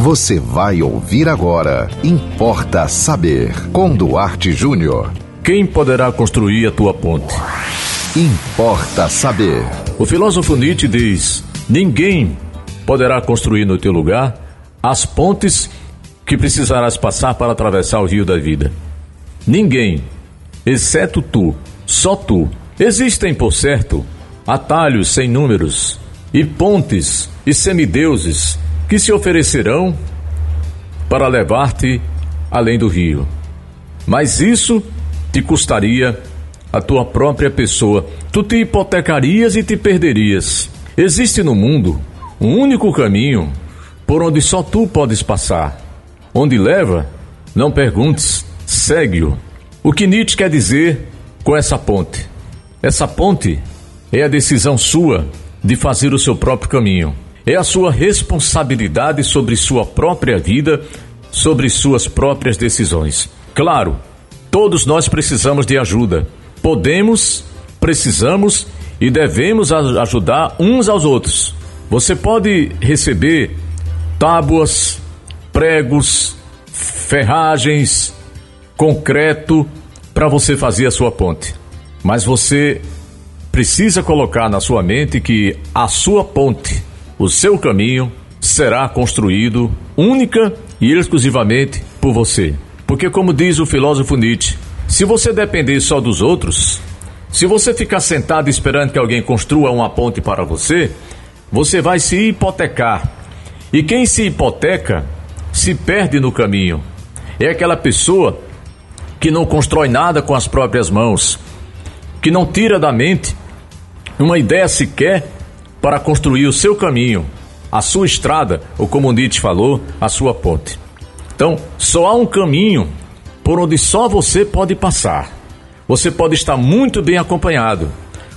Você vai ouvir agora. Importa saber. Com Duarte Júnior. Quem poderá construir a tua ponte? Importa saber. O filósofo Nietzsche diz: Ninguém poderá construir no teu lugar as pontes que precisarás passar para atravessar o rio da vida. Ninguém, exceto tu, só tu. Existem, por certo, atalhos sem números e pontes e semideuses que se oferecerão para levar-te além do rio. Mas isso te custaria a tua própria pessoa. Tu te hipotecarias e te perderias. Existe no mundo um único caminho por onde só tu podes passar. Onde leva, não perguntes, segue-o. O que Nietzsche quer dizer com essa ponte? Essa ponte é a decisão sua de fazer o seu próprio caminho. É a sua responsabilidade sobre sua própria vida, sobre suas próprias decisões. Claro, todos nós precisamos de ajuda. Podemos, precisamos e devemos ajudar uns aos outros. Você pode receber tábuas, pregos, ferragens, concreto para você fazer a sua ponte. Mas você precisa colocar na sua mente que a sua ponte, o seu caminho, será construído única e exclusivamente por você. Porque, como diz o filósofo Nietzsche, se você depender só dos outros, se você ficar sentado esperando que alguém construa uma ponte para você, você vai se hipotecar. E quem se hipoteca se perde no caminho. É aquela pessoa que não constrói nada com as próprias mãos, que não tira da mente uma ideia sequer para construir o seu caminho, a sua estrada, ou como Nietzsche falou, a sua ponte. Então, só há um caminho por onde só você pode passar. Você pode estar muito bem acompanhado.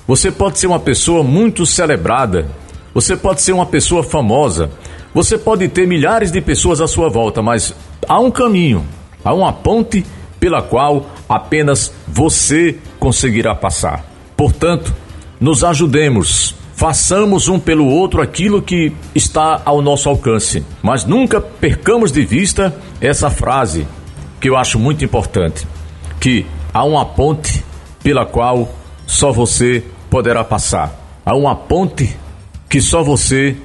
Você pode ser uma pessoa muito celebrada. Você pode ser uma pessoa famosa. Você pode ter milhares de pessoas à sua volta, mas há um caminho, há uma ponte pela qual apenas você conseguirá passar. Portanto, nos ajudemos, façamos um pelo outro aquilo que está ao nosso alcance, mas nunca percamos de vista essa frase que eu acho muito importante, que há uma ponte pela qual só você poderá passar. Há uma ponte que só você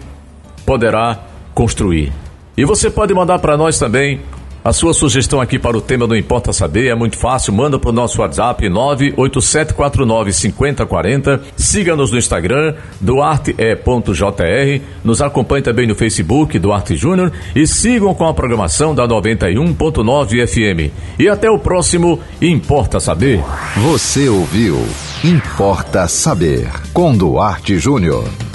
poderá construir. E você pode mandar para nós também a sua sugestão aqui para o tema Não Importa Saber é muito fácil, manda para o nosso WhatsApp 987495040. Siga-nos no Instagram, duarte.jr. Nos acompanhe também no Facebook, Duarte Júnior. E sigam com a programação da 91.9 FM. E até o próximo Importa Saber. Você ouviu Importa Saber com Duarte Júnior.